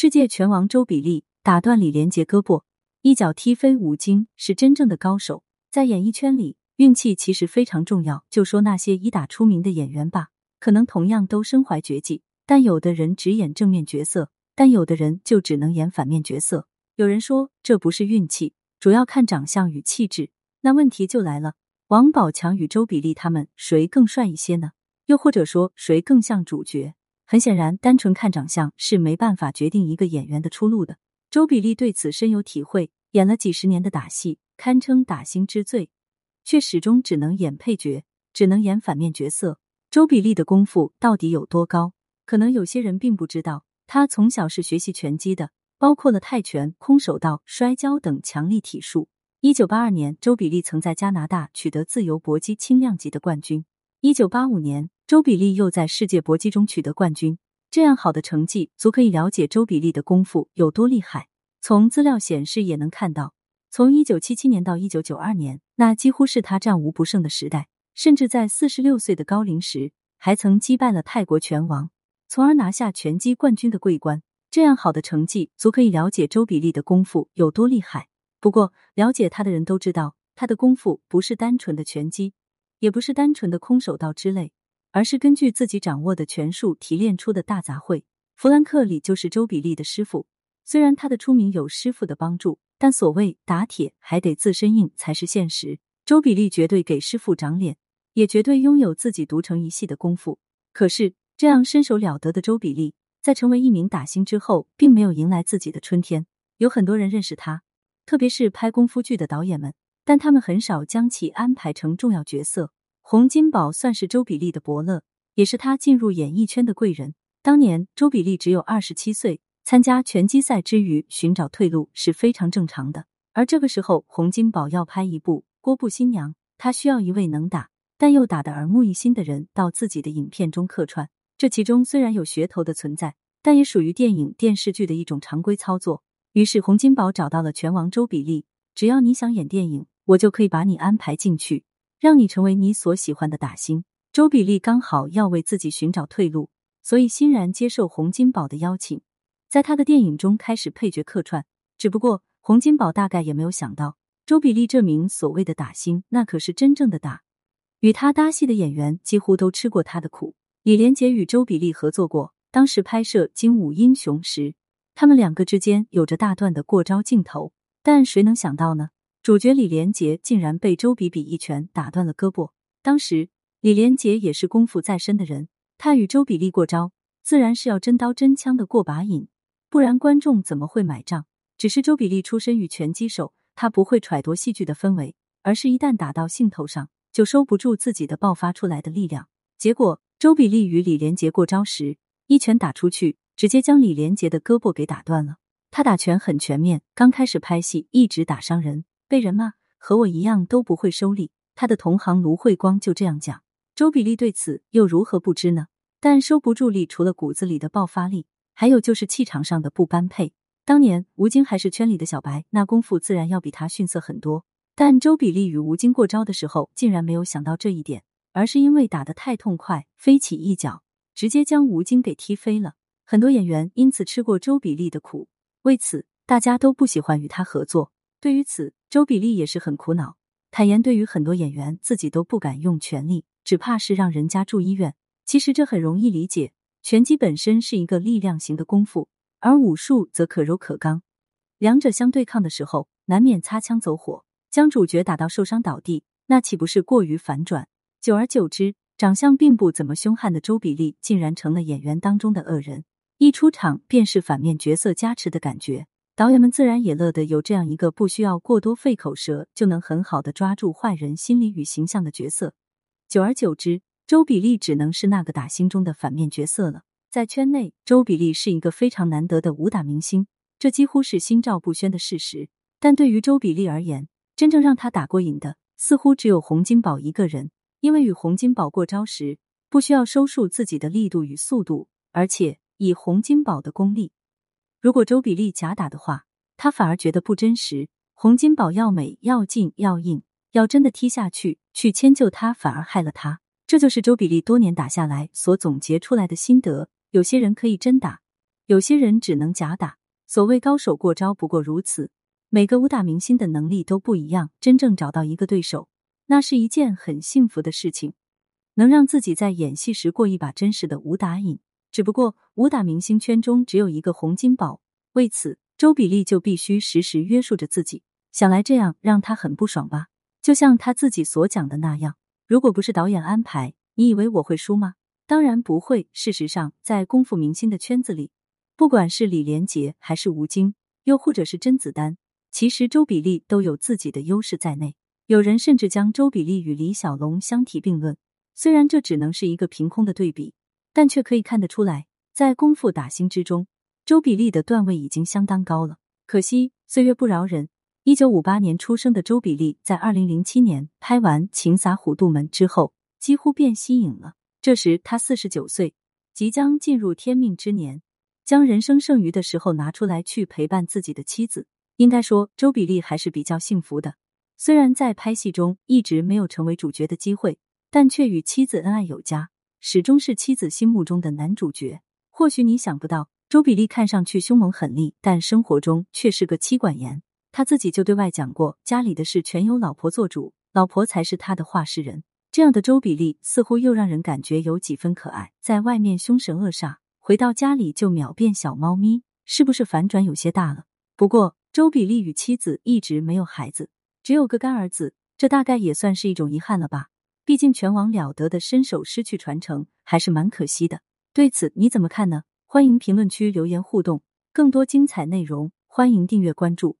世界拳王周比利打断李连杰胳膊，一脚踢飞吴京，是真正的高手。在演艺圈里，运气其实非常重要。就说那些以打出名的演员吧，可能同样都身怀绝技，但有的人只演正面角色，但有的人就只能演反面角色。有人说这不是运气，主要看长相与气质。那问题就来了，王宝强与周比利他们谁更帅一些呢？又或者说谁更像主角？很显然，单纯看长相是没办法决定一个演员的出路的。周比利对此深有体会，演了几十年的打戏，堪称打星之最，却始终只能演配角，只能演反面角色。周比利的功夫到底有多高？可能有些人并不知道，他从小是学习拳击的，包括了泰拳、空手道、摔跤等强力体术。一九八二年，周比利曾在加拿大取得自由搏击轻量级的冠军。一九八五年。周比利又在世界搏击中取得冠军，这样好的成绩足可以了解周比利的功夫有多厉害。从资料显示也能看到，从一九七七年到一九九二年，那几乎是他战无不胜的时代。甚至在四十六岁的高龄时，还曾击败了泰国拳王，从而拿下拳击冠军的桂冠。这样好的成绩足可以了解周比利的功夫有多厉害。不过，了解他的人都知道，他的功夫不是单纯的拳击，也不是单纯的空手道之类。而是根据自己掌握的拳术提炼出的大杂烩。弗兰克里就是周比利的师傅，虽然他的出名有师傅的帮助，但所谓打铁还得自身硬才是现实。周比利绝对给师傅长脸，也绝对拥有自己独成一系的功夫。可是，这样身手了得的周比利，在成为一名打星之后，并没有迎来自己的春天。有很多人认识他，特别是拍功夫剧的导演们，但他们很少将其安排成重要角色。洪金宝算是周比利的伯乐，也是他进入演艺圈的贵人。当年周比利只有二十七岁，参加拳击赛之余寻找退路是非常正常的。而这个时候，洪金宝要拍一部《郭布新娘》，他需要一位能打但又打得耳目一新的人到自己的影片中客串。这其中虽然有噱头的存在，但也属于电影电视剧的一种常规操作。于是洪金宝找到了拳王周比利，只要你想演电影，我就可以把你安排进去。让你成为你所喜欢的打星。周比利刚好要为自己寻找退路，所以欣然接受洪金宝的邀请，在他的电影中开始配角客串。只不过洪金宝大概也没有想到，周比利这名所谓的打星，那可是真正的打。与他搭戏的演员几乎都吃过他的苦。李连杰与周比利合作过，当时拍摄《精武英雄》时，他们两个之间有着大段的过招镜头。但谁能想到呢？主角李连杰竟然被周比比一拳打断了胳膊。当时李连杰也是功夫在身的人，他与周比利过招，自然是要真刀真枪的过把瘾，不然观众怎么会买账？只是周比利出身于拳击手，他不会揣度戏剧的氛围，而是一旦打到兴头上，就收不住自己的爆发出来的力量。结果周比利与李连杰过招时，一拳打出去，直接将李连杰的胳膊给打断了。他打拳很全面，刚开始拍戏一直打伤人。被人骂，和我一样都不会收力。他的同行卢慧光就这样讲。周比利对此又如何不知呢？但收不住力，除了骨子里的爆发力，还有就是气场上的不般配。当年吴京还是圈里的小白，那功夫自然要比他逊色很多。但周比利与吴京过招的时候，竟然没有想到这一点，而是因为打得太痛快，飞起一脚，直接将吴京给踢飞了。很多演员因此吃过周比利的苦，为此大家都不喜欢与他合作。对于此，周比利也是很苦恼，坦言对于很多演员自己都不敢用全力，只怕是让人家住医院。其实这很容易理解，拳击本身是一个力量型的功夫，而武术则可柔可刚，两者相对抗的时候，难免擦枪走火，将主角打到受伤倒地，那岂不是过于反转？久而久之，长相并不怎么凶悍的周比利竟然成了演员当中的恶人，一出场便是反面角色加持的感觉。导演们自然也乐得有这样一个不需要过多费口舌就能很好的抓住坏人心理与形象的角色。久而久之，周比利只能是那个打星中的反面角色了。在圈内，周比利是一个非常难得的武打明星，这几乎是心照不宣的事实。但对于周比利而言，真正让他打过瘾的，似乎只有洪金宝一个人。因为与洪金宝过招时，不需要收束自己的力度与速度，而且以洪金宝的功力。如果周比利假打的话，他反而觉得不真实。洪金宝要美要劲要硬，要真的踢下去去迁就他，反而害了他。这就是周比利多年打下来所总结出来的心得。有些人可以真打，有些人只能假打。所谓高手过招，不过如此。每个武打明星的能力都不一样，真正找到一个对手，那是一件很幸福的事情，能让自己在演戏时过一把真实的武打瘾。只不过武打明星圈中只有一个洪金宝，为此周比利就必须时时约束着自己。想来这样让他很不爽吧？就像他自己所讲的那样，如果不是导演安排，你以为我会输吗？当然不会。事实上，在功夫明星的圈子里，不管是李连杰还是吴京，又或者是甄子丹，其实周比利都有自己的优势在内。有人甚至将周比利与李小龙相提并论。虽然这只能是一个凭空的对比，但却可以看得出来，在功夫打星之中，周比利的段位已经相当高了。可惜岁月不饶人，一九五八年出生的周比利，在二零零七年拍完《情洒虎度门》之后，几乎变息影了。这时他四十九岁，即将进入天命之年。将人生剩余的时候拿出来去陪伴自己的妻子，应该说周比利还是比较幸福的。虽然在拍戏中一直没有成为主角的机会，但却与妻子恩爱有加，始终是妻子心目中的男主角。或许你想不到，周比利看上去凶猛狠厉，但生活中却是个妻管严。他自己就对外讲过，家里的事全由老婆做主，老婆才是他的话事人。这样的周比利似乎又让人感觉有几分可爱，在外面凶神恶煞。回到家里就秒变小猫咪，是不是反转有些大了？不过周比利与妻子一直没有孩子，只有个干儿子，这大概也算是一种遗憾了吧？毕竟全网了得的身手失去传承，还是蛮可惜的。对此你怎么看呢？欢迎评论区留言互动，更多精彩内容欢迎订阅关注。